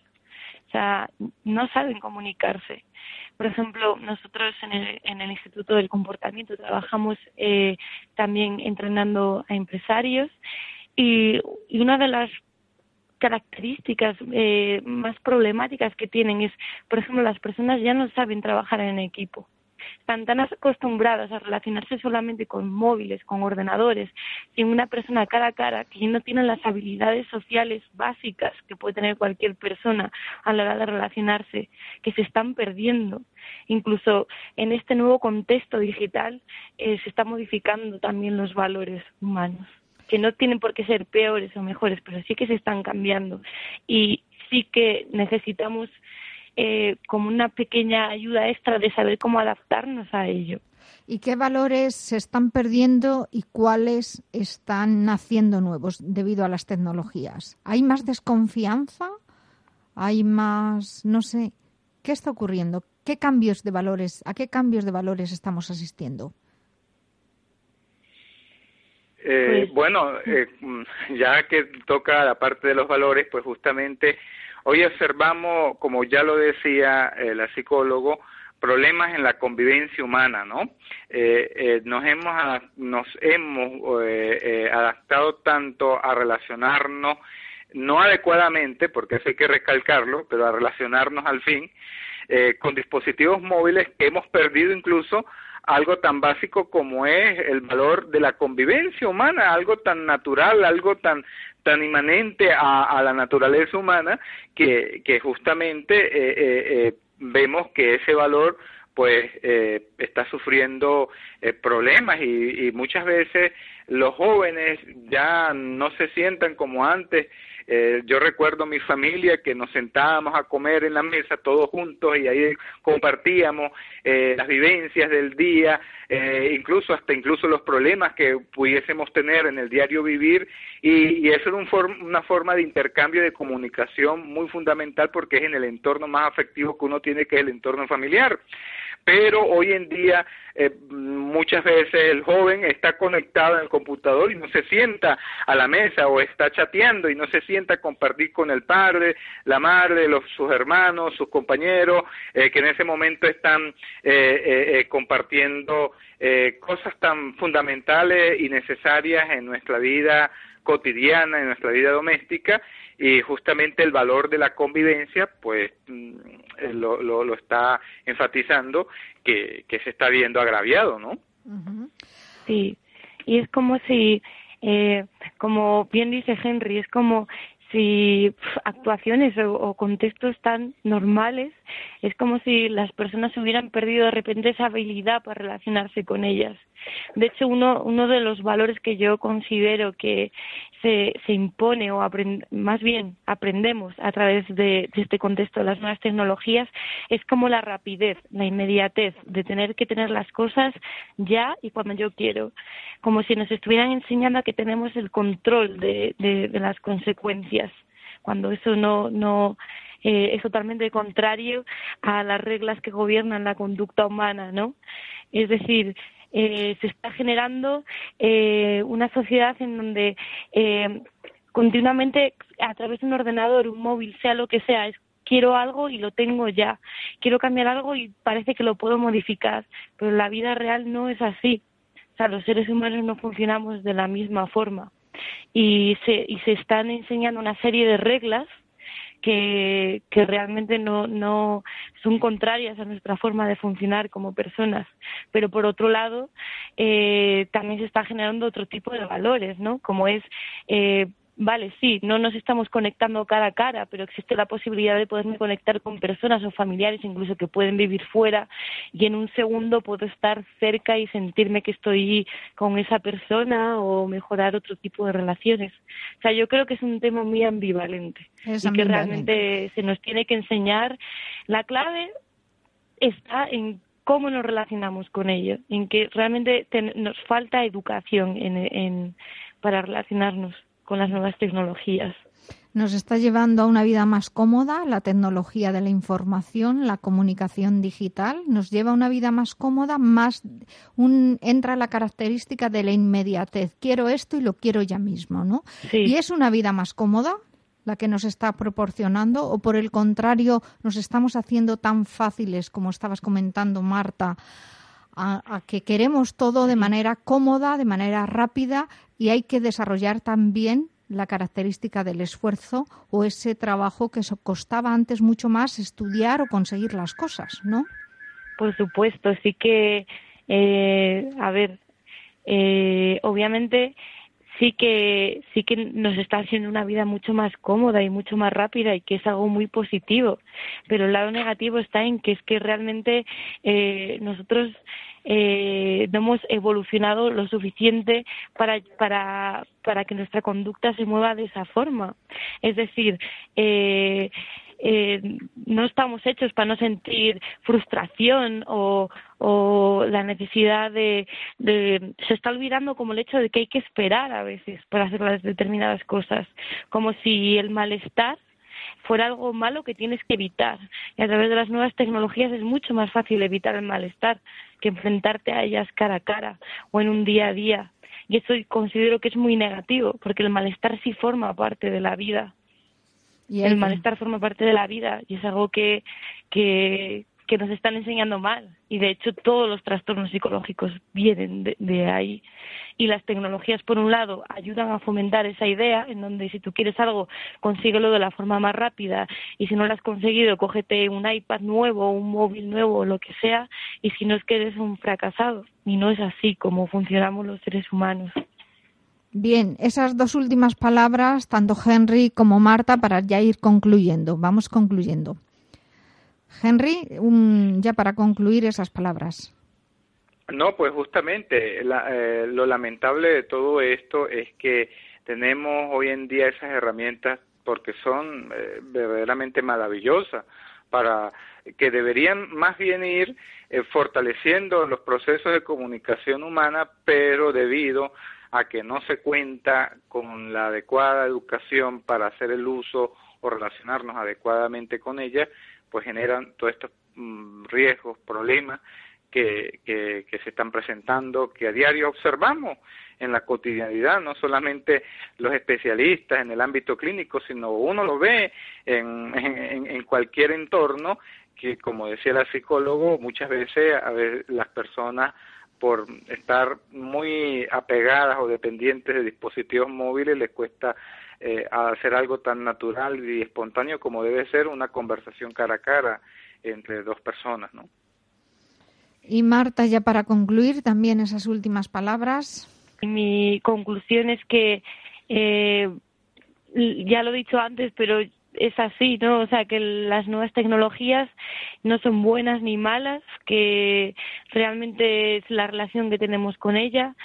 S3: O sea, no saben comunicarse. Por ejemplo, nosotros en el, en el Instituto del Comportamiento trabajamos eh, también entrenando a empresarios y, una de las características eh, más problemáticas que tienen es, por ejemplo, las personas ya no saben trabajar en equipo. están tan acostumbrados a relacionarse solamente con móviles, con ordenadores, sin una persona cara a cara, que no tienen las habilidades sociales básicas que puede tener cualquier persona a la hora de relacionarse, que se están perdiendo. Incluso en este nuevo contexto digital eh, se están modificando también los valores humanos que no tienen por qué ser peores o mejores, pero sí que se están cambiando. Y sí que necesitamos eh, como una pequeña ayuda extra de saber cómo adaptarnos a ello.
S2: ¿Y qué valores se están perdiendo y cuáles están naciendo nuevos debido a las tecnologías? ¿Hay más desconfianza? ¿Hay más, no sé, qué está ocurriendo? ¿Qué cambios de valores, a qué cambios de valores estamos asistiendo?
S4: Eh, pues, bueno, eh, ya que toca la parte de los valores, pues justamente hoy observamos, como ya lo decía eh, la psicólogo, problemas en la convivencia humana, ¿no? nos hemos nos hemos adaptado tanto a relacionarnos no adecuadamente, porque eso hay que recalcarlo, pero a relacionarnos al fin con dispositivos móviles que hemos perdido incluso algo tan básico como es el valor de la convivencia humana, algo tan natural, algo tan tan inmanente a, la naturaleza humana que, que justamente eh, eh, eh, vemos que ese valor pues está sufriendo problemas y, y muchas veces los jóvenes ya no se sientan como antes eh, yo recuerdo mi familia que nos sentábamos a comer en la mesa todos juntos y ahí compartíamos eh, las vivencias del día, eh, incluso hasta incluso los problemas que pudiésemos tener en el diario vivir. Y, eso era una forma de intercambio de comunicación muy fundamental porque es en el entorno más afectivo que uno tiene que es el entorno familiar pero hoy en día eh, muchas veces el joven está conectado en el computador y no se sienta a la mesa o está chateando y no se sienta a compartir con el padre, la madre, los, sus hermanos, sus compañeros, eh, que en ese momento están eh, compartiendo cosas tan fundamentales y necesarias en nuestra vida cotidiana, en nuestra vida doméstica, y justamente el valor de la convivencia, pues mm, lo, lo, está enfatizando que, que, se está viendo agraviado, ¿no?
S3: Sí, y es como si, eh, como bien dice Henry, es como si actuaciones o, contextos tan normales es como si las personas hubieran perdido de repente esa habilidad para relacionarse con ellas. De hecho, uno, uno de los valores que yo considero que se, impone o más bien aprendemos a través de, de, este contexto de las nuevas tecnologías es como la rapidez, la inmediatez de tener que tener las cosas ya y cuando yo quiero, como si nos estuvieran enseñando a que tenemos el control de, de, de las consecuencias, cuando eso no, no eh, es totalmente contrario a las reglas que gobiernan la conducta humana, ¿no? Es decir, eh, se está generando eh, una sociedad en donde eh, continuamente a través de un ordenador, un móvil, sea lo que sea, es quiero algo y lo tengo ya, quiero cambiar algo y parece que lo puedo modificar, pero la vida real no es así. O sea, los seres humanos no funcionamos de la misma forma y se, y se están enseñando una serie de reglas que, que realmente no, no son contrarias a nuestra forma de funcionar como personas. Pero por otro lado, eh, también se está generando otro tipo de valores, ¿no? Como es eh, vale, sí, no nos estamos conectando cara a cara, pero existe la posibilidad de poderme conectar con personas o familiares incluso que pueden vivir fuera y en un segundo puedo estar cerca y sentirme que estoy con esa persona o mejorar otro tipo de relaciones. O sea, yo creo que es un tema muy ambivalente y que realmente se nos tiene que enseñar. La clave está en cómo nos relacionamos con ello, en que realmente nos falta educación en, para relacionarnos con las nuevas tecnologías.
S2: Nos está llevando a una vida más cómoda la tecnología de la información, la comunicación digital. Nos lleva a una vida más cómoda, más un, entra la característica de la inmediatez. Quiero esto y lo quiero ya mismo, ¿no? Y es una vida más cómoda la que nos está proporcionando o por el contrario nos estamos haciendo tan fáciles como estabas comentando Marta a, que queremos todo de manera cómoda, de manera rápida y hay que desarrollar también la característica del esfuerzo o ese trabajo que costaba antes mucho más estudiar o conseguir las cosas, ¿no?
S3: por supuesto, sí que, eh, a ver, eh, obviamente sí que sí que nos está haciendo una vida mucho más cómoda y mucho más rápida y que es algo muy positivo pero el lado negativo está en que es que realmente eh, nosotros eh, no hemos evolucionado lo suficiente para, para, para que nuestra conducta se mueva de esa forma. Es decir, eh, eh, no estamos hechos para no sentir frustración o, la necesidad de, de, se está olvidando como el hecho de que hay que esperar a veces para hacer las determinadas cosas como si el malestar fuera algo malo que tienes que evitar. Y a través de las nuevas tecnologías es mucho más fácil evitar el malestar que enfrentarte a ellas cara a cara o en un día a día. Y eso considero que es muy negativo porque el malestar sí forma parte de la vida y el malestar forma parte de la vida y es algo que, que, que nos están enseñando mal. Y de hecho todos los trastornos psicológicos vienen de, de, ahí. Y las tecnologías por un lado ayudan a fomentar esa idea en donde si tú quieres algo consíguelo de la forma más rápida. Y si no lo has conseguido cógete un iPad nuevo un móvil nuevo lo que sea. Y si no es que eres un fracasado. Y no es así como funcionamos los seres humanos.
S2: Bien, esas dos últimas palabras, tanto Henry como Marta, para ya ir concluyendo. Vamos concluyendo. Henry, un, ya para concluir esas palabras.
S4: No, pues justamente la, eh, lo lamentable de todo esto es que tenemos hoy en día esas herramientas porque son eh, verdaderamente maravillosas para que deberían más bien ir eh, fortaleciendo los procesos de comunicación humana, pero debido a que no se cuenta con la adecuada educación para hacer el uso o relacionarnos adecuadamente con ella, pues generan todos estos mm, riesgos, problemas que, que, que, se están presentando, que a diario observamos en la cotidianidad, no solamente los especialistas en el ámbito clínico, sino uno lo ve en, en, en cualquier entorno que, como decía el psicólogo, muchas veces a ver, las personas por estar muy apegadas o dependientes de dispositivos móviles les cuesta eh, hacer algo tan natural y espontáneo como debe ser una conversación cara a cara entre dos personas, ¿no?
S2: Y Marta, ya para concluir también esas últimas palabras.
S3: Mi conclusión es que eh, ya lo he dicho antes, pero es así, ¿no? O sea, que las nuevas tecnologías no son buenas ni malas, que realmente es la relación que tenemos con ella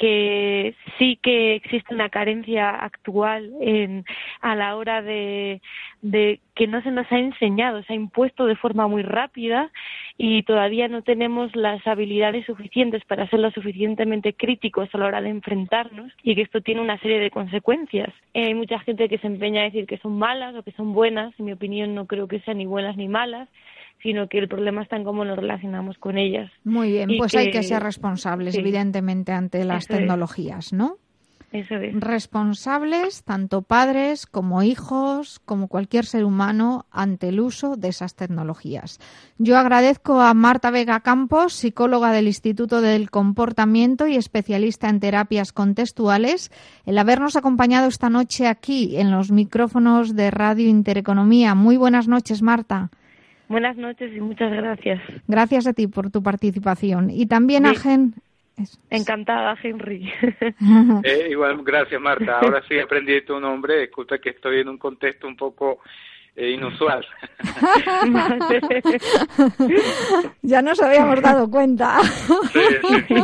S3: que sí que existe una carencia actual en, a la hora de, de, que no se nos ha enseñado, se ha impuesto de forma muy rápida y todavía no tenemos las habilidades suficientes para ser lo suficientemente críticos a la hora de enfrentarnos y que esto tiene una serie de consecuencias. Eh, hay mucha gente que se empeña a decir que son malas o que son buenas, en mi opinión no creo que sean ni buenas ni malas, sino que el problema está en cómo nos relacionamos con ellas.
S2: Muy bien, pues hay que ser responsables, sí. evidentemente, ante las tecnologías,
S3: es.
S2: ¿no?
S3: Eso es.
S2: Responsables, tanto padres como hijos, como cualquier ser humano, ante el uso de esas tecnologías. Yo agradezco a Marta Vega Campos, psicóloga del Instituto del Comportamiento y especialista en terapias contextuales, el habernos acompañado esta noche aquí en los micrófonos de Radio Intereconomía. Muy buenas noches, Marta.
S3: Buenas noches y muchas gracias.
S2: Gracias a ti por tu participación. Y también sí. a Gen.
S3: Encantada, Henry.
S4: eh, igual, gracias, Marta. Ahora sí aprendí tu nombre. Disculpa que estoy en un contexto un poco eh, inusual.
S2: ya nos habíamos dado cuenta.
S4: Sí, sí.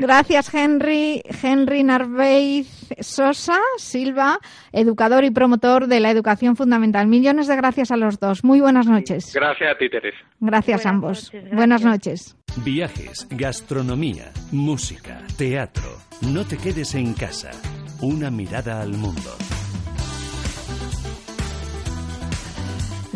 S2: Gracias, Henry. Henry Narveiz Sosa Silva, educador y promotor de la educación fundamental. Millones de gracias a los dos. Muy buenas noches.
S4: Gracias a ti, Teresa.
S2: Gracias
S3: buenas
S2: a ambos.
S3: Noches, gracias.
S2: Buenas noches.
S1: Viajes, gastronomía, música, teatro. No te quedes en casa. Una mirada al mundo.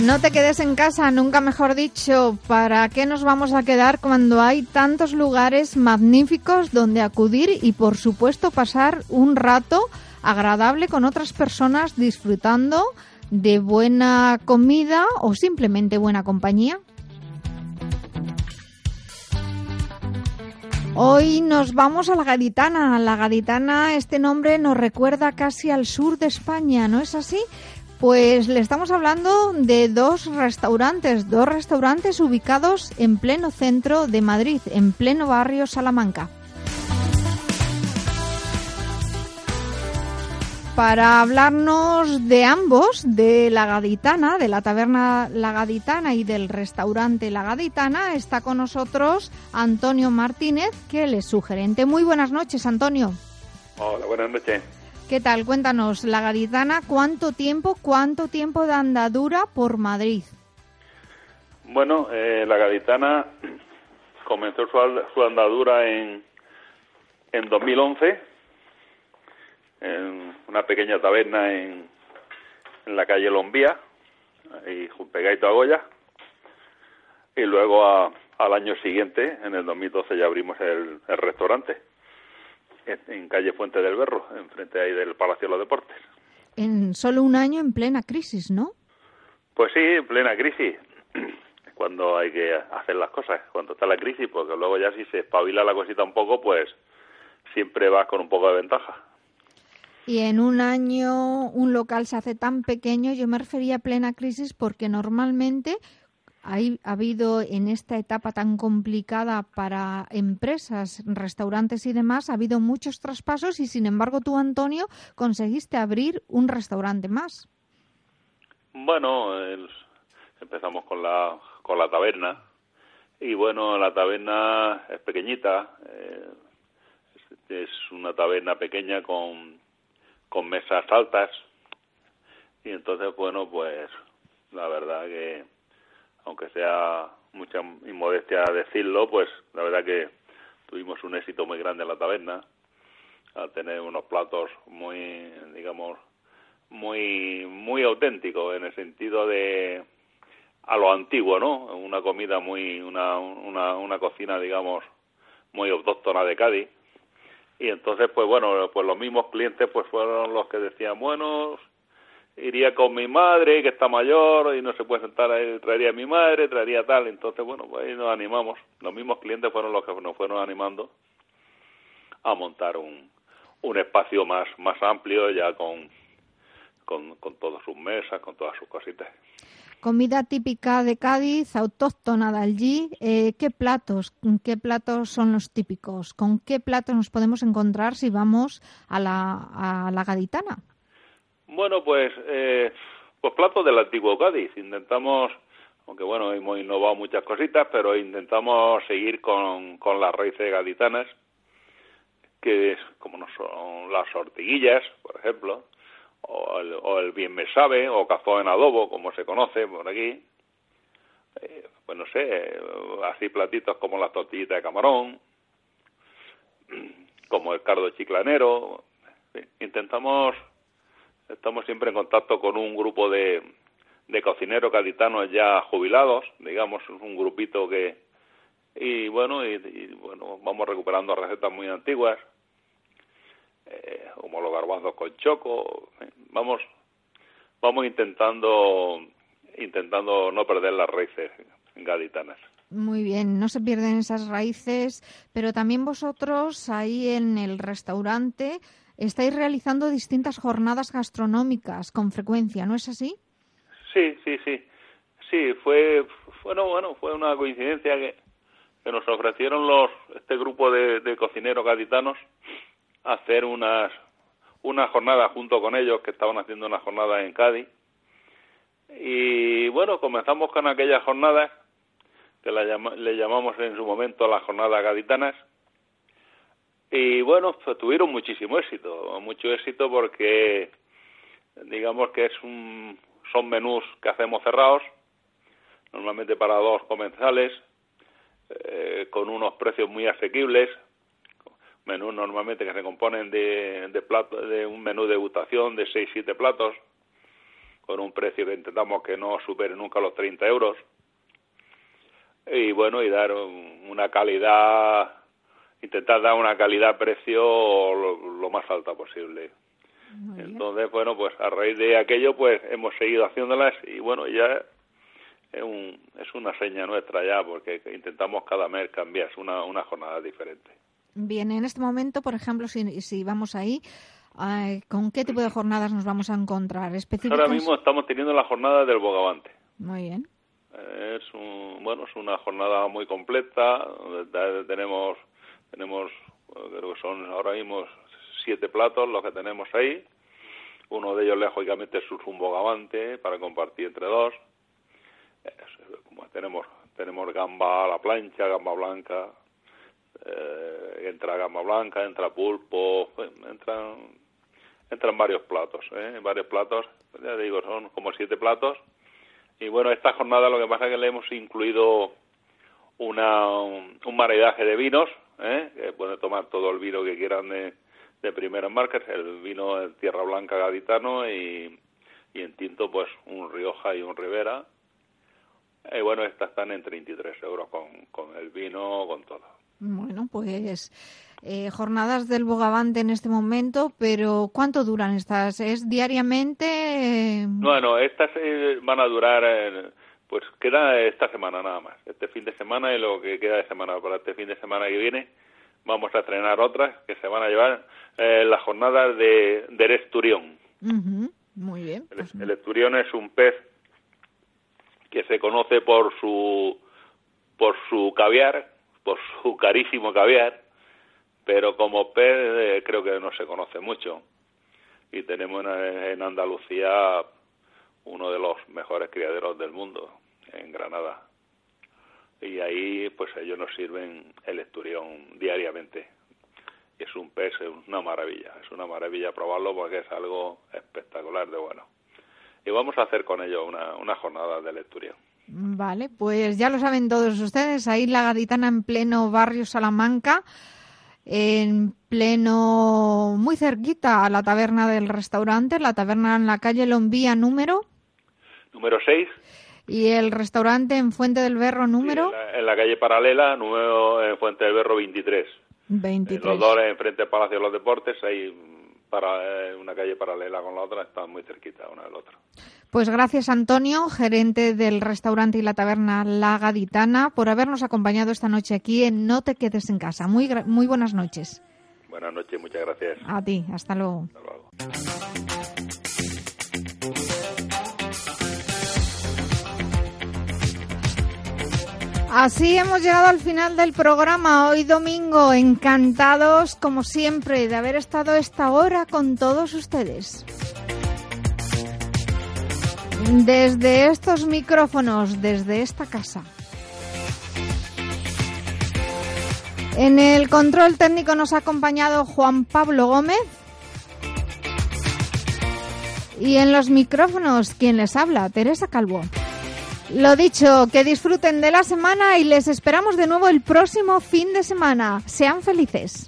S2: No te quedes en casa, nunca mejor dicho. ¿Para qué nos vamos a quedar cuando hay tantos lugares magníficos donde acudir y, por supuesto, pasar un rato agradable con otras personas disfrutando de buena comida o simplemente buena compañía? Hoy nos vamos a la Gaditana. La Gaditana, este nombre nos recuerda casi al sur de España, ¿no es así? Pues le estamos hablando de dos restaurantes, dos restaurantes ubicados en pleno centro de Madrid, en pleno barrio Salamanca. Para hablarnos de ambos, de la Gaditana, de la taberna La Gaditana y del restaurante La Gaditana, está con nosotros Antonio Martínez, que es su gerente. Muy buenas noches, Antonio.
S5: Hola, buenas noches.
S2: ¿Qué tal? Cuéntanos, La Gaditana, ¿cuánto tiempo, cuánto tiempo de andadura por Madrid?
S5: Bueno, eh, La Gaditana comenzó su, andadura en, en 2011 en una pequeña taberna en, en la calle Lombía, y pegadito a Goya, y luego al año siguiente, en el 2012, ya abrimos el, el restaurante en, calle Fuente del Berro, enfrente ahí del Palacio de los Deportes.
S2: En solo un año en plena crisis, ¿no?
S5: Pues sí, en plena crisis. Cuando hay que hacer las cosas, cuando está la crisis, porque luego ya si se espabila la cosita un poco, pues siempre vas con un poco de ventaja.
S2: Y en un año un local se hace tan pequeño, yo me refería a plena crisis porque normalmente ha habido en esta etapa tan complicada para empresas, restaurantes y demás, ha habido muchos traspasos y sin embargo tú, Antonio, conseguiste abrir un restaurante más.
S5: Bueno, empezamos con la, con la taberna y bueno, la taberna es pequeñita, eh, es una taberna pequeña con, con mesas altas y entonces, bueno, pues la verdad que aunque sea mucha inmodestia decirlo, pues la verdad que tuvimos un éxito muy grande en la taberna, al tener unos platos muy, digamos, muy, muy auténticos en el sentido de a lo antiguo, ¿no? Una comida muy, una, una, una cocina, digamos, muy autóctona de Cádiz. Y entonces, pues bueno, pues los mismos clientes pues fueron los que decían, bueno, iría con mi madre, que está mayor y no se puede sentar ahí, traería a mi madre, traería tal. Entonces, bueno, pues ahí nos animamos. Los mismos clientes fueron los que nos fueron animando a montar un, un espacio más, más amplio ya con, con, con todas sus mesas, con todas sus cositas.
S2: Comida típica de Cádiz, autóctona de allí. Eh, ¿Qué platos? ¿Qué platos son los típicos? ¿Con qué platos nos podemos encontrar si vamos a la, a la gaditana?
S5: Bueno, pues, eh, pues platos del antiguo Cádiz. Intentamos, aunque bueno, hemos innovado muchas cositas, pero intentamos seguir con, con las raíces gaditanas, que es como no son las ortiguillas, por ejemplo, o el, o el bien me sabe, o cazón en adobo, como se conoce por aquí. Eh, pues no sé, así platitos como las tortillitas de camarón, como el cardo chiclanero. Intentamos Estamos siempre en contacto con un grupo de, de cocineros gaditanos ya jubilados, digamos, un grupito que y bueno y, bueno vamos recuperando recetas muy antiguas eh, como los garbanzos con choco vamos vamos intentando intentando no perder las raíces gaditanas.
S2: Muy bien, no se pierden esas raíces, pero también vosotros ahí en el restaurante estáis realizando distintas jornadas gastronómicas con frecuencia, ¿no es así?
S5: Sí, sí, sí. Sí, fue, bueno, bueno, fue una coincidencia que, nos ofrecieron los este grupo de, cocineros gaditanos hacer unas una jornada junto con ellos que estaban haciendo una jornada en Cádiz y bueno comenzamos con aquellas jornadas que la le llamamos en su momento las jornadas gaditanas y bueno, pues tuvieron muchísimo éxito, mucho éxito porque digamos que es un, son menús que hacemos cerrados, normalmente para dos comensales, eh, con unos precios muy asequibles, menús normalmente que se componen de, de, plato, de un menú de degustación de 6-7 platos, con un precio que intentamos que no supere nunca los 30 euros, y bueno, y dar una calidad intentar dar una calidad-precio lo, más alta posible. Entonces, bueno, pues a raíz de aquello, pues hemos seguido haciéndolas y bueno, ya es, un, es una seña nuestra ya, porque intentamos cada mes cambiar una, una jornada diferente.
S2: Bien, en este momento, por ejemplo, si, si vamos ahí, ¿Con qué tipo de jornadas nos vamos a encontrar?
S5: Ahora mismo estamos teniendo la jornada del Bogavante.
S2: Muy bien.
S5: Es bueno, es una jornada muy completa. Tenemos, tenemos, creo que son ahora mismo siete platos los que tenemos ahí. Uno de ellos, lógicamente, es un bogavante para compartir entre dos. como tenemos, tenemos gamba a la plancha, gamba blanca, eh, entra gamba blanca, entra pulpo, entran, entran varios platos, ¿eh? varios platos. Ya digo, son como siete platos y bueno, esta jornada lo que pasa es que le hemos incluido una, un, maridaje de vinos, ¿eh? pueden tomar todo el vino que quieran de, de primeras marcas, el vino de Tierra Blanca gaditano y, y en tinto pues un Rioja y un Rivera. Y bueno, estas están en 33 euros con, con el vino, con todo.
S2: Bueno, pues eh, jornadas del Bogavante en este momento, pero ¿cuánto duran estas? ¿Es diariamente?
S5: Bueno, estas eh, van a durar, pues queda esta semana nada más, este fin de semana y lo que queda de semana para este fin de semana que viene. Vamos a estrenar otras que se van a llevar las jornadas de, del esturión.
S2: Muy bien.
S5: Pues el, esturión es un pez que se conoce por su por su caviar, por su carísimo caviar, pero como pez eh, creo que no se conoce mucho. Y tenemos en, Andalucía uno de los mejores criaderos del mundo, en Granada. Y ahí pues ellos nos sirven el esturión diariamente. Y es un pez, es una maravilla, es una maravilla probarlo porque es algo espectacular de bueno. Y vamos a hacer con ellos una, una jornada de esturión.
S2: Vale, pues ya lo saben todos ustedes, ahí la gaditana en pleno barrio Salamanca en pleno, muy cerquita a la taberna del restaurante, la taberna en la calle Lombía número.
S5: Número 6.
S2: Y el restaurante en Fuente del Berro número.
S5: en, la, calle paralela, número en Fuente del Berro 23.
S2: 23.
S5: los dos enfrente del Palacio de los Deportes, ahí para una calle paralela con la otra, están muy cerquita una del otro.
S2: Pues gracias Antonio, gerente del restaurante y la taberna La Gaditana, por habernos acompañado esta noche aquí en No te quedes en casa. Muy, muy buenas noches.
S5: Buenas noches, muchas gracias.
S2: A ti, hasta luego.
S5: Hasta luego.
S2: Así hemos llegado al final del programa hoy domingo, encantados como siempre de haber estado esta hora con todos ustedes. Desde estos micrófonos, desde esta casa. En el control técnico nos ha acompañado Juan Pablo Gómez. Y en los micrófonos, quien les habla, Teresa Calvo. Lo dicho, que disfruten de la semana y les esperamos de nuevo el próximo fin de semana. Sean felices.